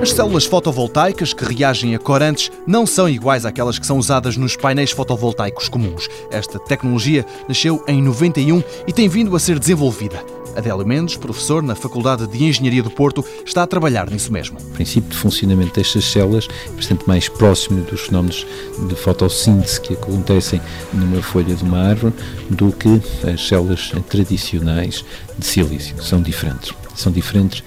As células fotovoltaicas que reagem a corantes não são iguais àquelas que são usadas nos painéis fotovoltaicos comuns. Esta tecnologia nasceu em 91 e tem vindo a ser desenvolvida. Adélio Mendes, professor na Faculdade de Engenharia do Porto, está a trabalhar nisso mesmo. O princípio de funcionamento destas células é bastante mais próximo dos fenómenos de fotossíntese que acontecem numa folha de uma árvore do que as células tradicionais de silício. São diferentes. São diferentes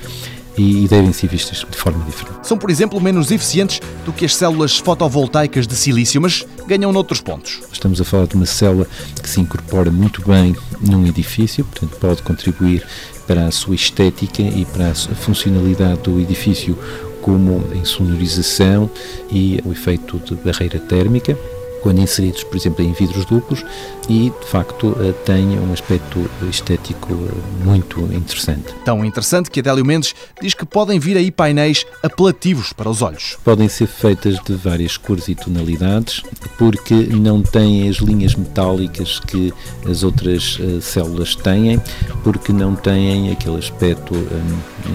e devem ser vistas de forma diferente. São, por exemplo, menos eficientes do que as células fotovoltaicas de silício, mas ganham noutros pontos. Estamos a falar de uma célula que se incorpora muito bem num edifício, portanto, pode contribuir para a sua estética e para a funcionalidade do edifício como em sonorização e o efeito de barreira térmica quando inseridos, por exemplo, em vidros duplos e, de facto, eh, têm um aspecto estético eh, muito interessante. Tão interessante que Adélio Mendes diz que podem vir aí painéis apelativos para os olhos. Podem ser feitas de várias cores e tonalidades, porque não têm as linhas metálicas que as outras uh, células têm, porque não têm aquele aspecto,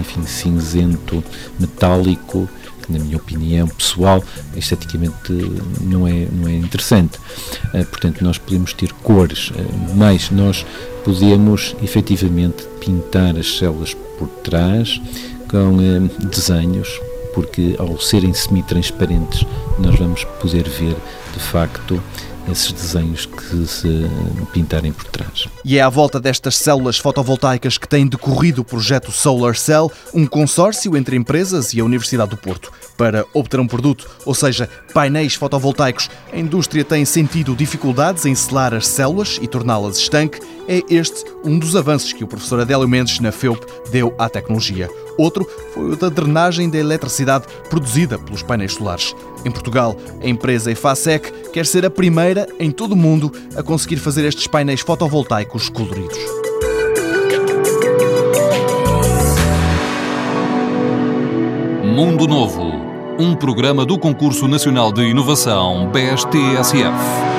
enfim, cinzento, metálico, na minha opinião pessoal, esteticamente não é, não é interessante. Eh, portanto, nós podemos ter cores, eh, mas nós podemos efetivamente pintar as células por trás com eh, desenhos, porque ao serem semi-transparentes nós vamos poder ver de facto esses desenhos que se pintarem por trás. E é à volta destas células fotovoltaicas que tem decorrido o projeto Solar Cell, um consórcio entre empresas e a Universidade do Porto. Para obter um produto, ou seja, painéis fotovoltaicos, a indústria tem sentido dificuldades em selar as células e torná-las estanque. É este um dos avanços que o professor Adélio Mendes, na FEUP, deu à tecnologia. Outro foi o da drenagem da eletricidade produzida pelos painéis solares. Em Portugal, a empresa EFASEC quer ser a primeira em todo o mundo a conseguir fazer estes painéis fotovoltaicos coloridos. Mundo Novo, um programa do Concurso Nacional de Inovação BSTSF.